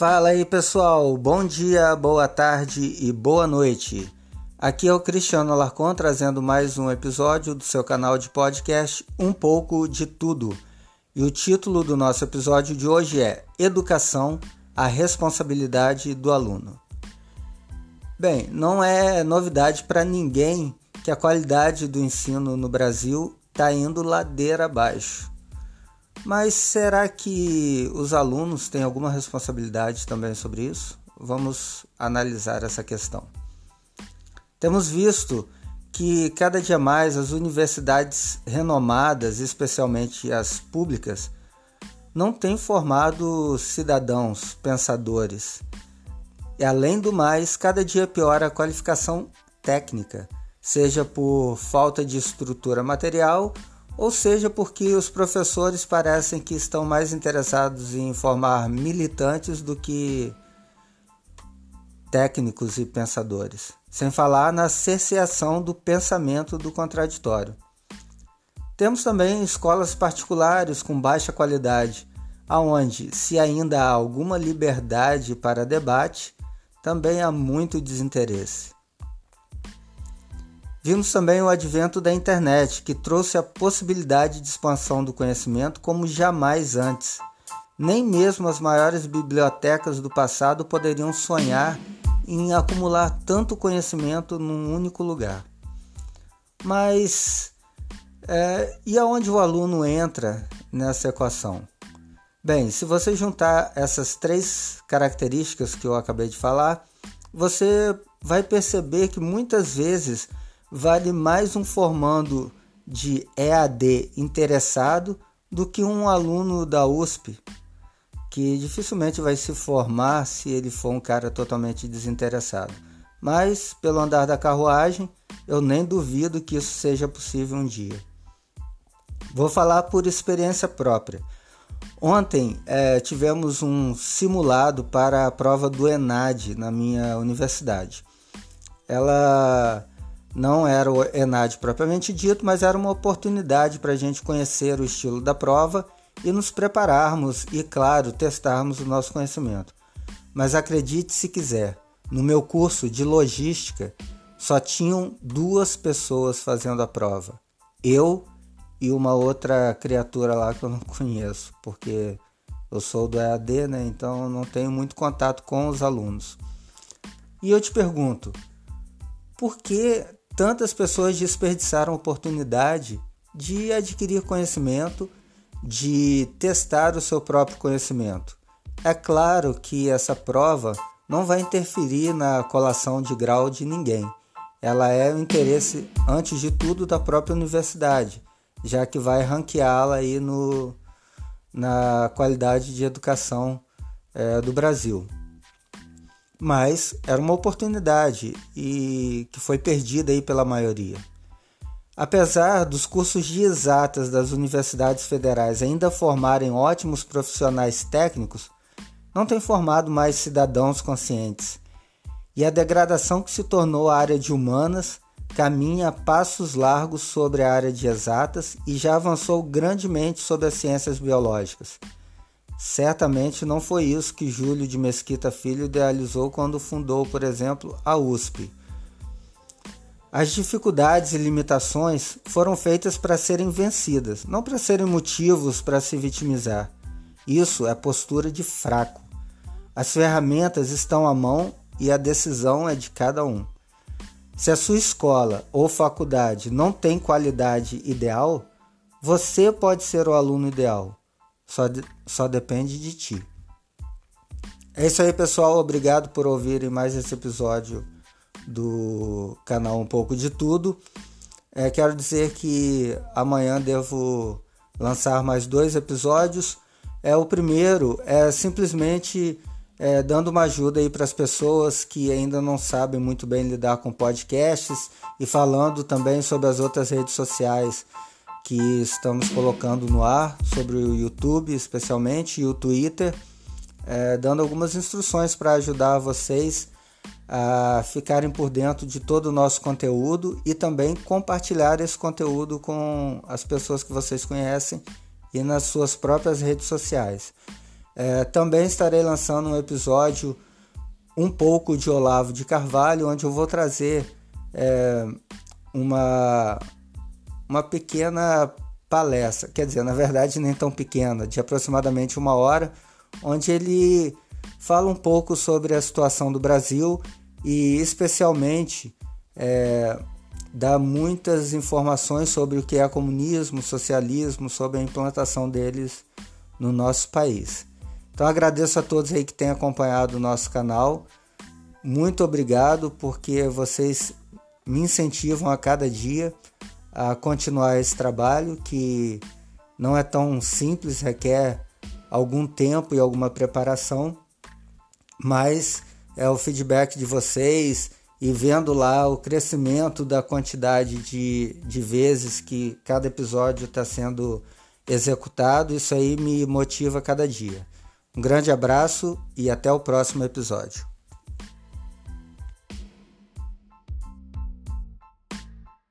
Fala aí pessoal, bom dia, boa tarde e boa noite. Aqui é o Cristiano Alarcon trazendo mais um episódio do seu canal de podcast Um pouco de Tudo. E o título do nosso episódio de hoje é Educação, a responsabilidade do aluno. Bem, não é novidade para ninguém que a qualidade do ensino no Brasil está indo ladeira abaixo. Mas será que os alunos têm alguma responsabilidade também sobre isso? Vamos analisar essa questão. Temos visto que cada dia mais as universidades renomadas, especialmente as públicas, não têm formado cidadãos pensadores. E além do mais, cada dia piora a qualificação técnica, seja por falta de estrutura material ou seja porque os professores parecem que estão mais interessados em formar militantes do que técnicos e pensadores, sem falar na cerceação do pensamento do contraditório. Temos também escolas particulares com baixa qualidade, aonde, se ainda há alguma liberdade para debate, também há muito desinteresse. Vimos também o advento da internet, que trouxe a possibilidade de expansão do conhecimento como jamais antes. Nem mesmo as maiores bibliotecas do passado poderiam sonhar em acumular tanto conhecimento num único lugar. Mas é, e aonde o aluno entra nessa equação? Bem, se você juntar essas três características que eu acabei de falar, você vai perceber que muitas vezes vale mais um formando de EAD interessado do que um aluno da USP, que dificilmente vai se formar se ele for um cara totalmente desinteressado. Mas, pelo andar da carruagem, eu nem duvido que isso seja possível um dia. Vou falar por experiência própria. Ontem é, tivemos um simulado para a prova do ENAD na minha universidade. Ela não era o ENAD propriamente dito, mas era uma oportunidade para a gente conhecer o estilo da prova e nos prepararmos e, claro, testarmos o nosso conhecimento. Mas acredite se quiser, no meu curso de logística só tinham duas pessoas fazendo a prova: eu e uma outra criatura lá que eu não conheço, porque eu sou do EAD, né? Então não tenho muito contato com os alunos. E eu te pergunto, por que tantas pessoas desperdiçaram a oportunidade de adquirir conhecimento, de testar o seu próprio conhecimento. É claro que essa prova não vai interferir na colação de grau de ninguém. Ela é o interesse, antes de tudo, da própria universidade, já que vai ranqueá-la aí no, na qualidade de educação é, do Brasil mas era uma oportunidade e que foi perdida aí pela maioria. Apesar dos cursos de exatas das universidades federais ainda formarem ótimos profissionais técnicos, não tem formado mais cidadãos conscientes. E a degradação que se tornou a área de humanas caminha a passos largos sobre a área de exatas e já avançou grandemente sobre as ciências biológicas. Certamente não foi isso que Júlio de Mesquita Filho idealizou quando fundou, por exemplo, a USP. As dificuldades e limitações foram feitas para serem vencidas, não para serem motivos para se vitimizar. Isso é postura de fraco. As ferramentas estão à mão e a decisão é de cada um. Se a sua escola ou faculdade não tem qualidade ideal, você pode ser o aluno ideal só, de, só depende de ti. É isso aí, pessoal. Obrigado por ouvirem mais esse episódio do canal Um Pouco de Tudo. É, quero dizer que amanhã devo lançar mais dois episódios. É o primeiro é simplesmente é, dando uma ajuda aí para as pessoas que ainda não sabem muito bem lidar com podcasts e falando também sobre as outras redes sociais que estamos colocando no ar sobre o YouTube, especialmente, e o Twitter, é, dando algumas instruções para ajudar vocês a ficarem por dentro de todo o nosso conteúdo e também compartilhar esse conteúdo com as pessoas que vocês conhecem e nas suas próprias redes sociais. É, também estarei lançando um episódio um pouco de Olavo de Carvalho, onde eu vou trazer é, uma, uma pequena palestra, quer dizer, na verdade nem tão pequena, de aproximadamente uma hora, onde ele fala um pouco sobre a situação do Brasil e especialmente é, dá muitas informações sobre o que é comunismo, socialismo, sobre a implantação deles no nosso país. Então agradeço a todos aí que têm acompanhado o nosso canal. Muito obrigado porque vocês me incentivam a cada dia a continuar esse trabalho que não é tão simples, requer algum tempo e alguma preparação, mas é o feedback de vocês e vendo lá o crescimento da quantidade de, de vezes que cada episódio está sendo executado, isso aí me motiva cada dia. Um grande abraço e até o próximo episódio.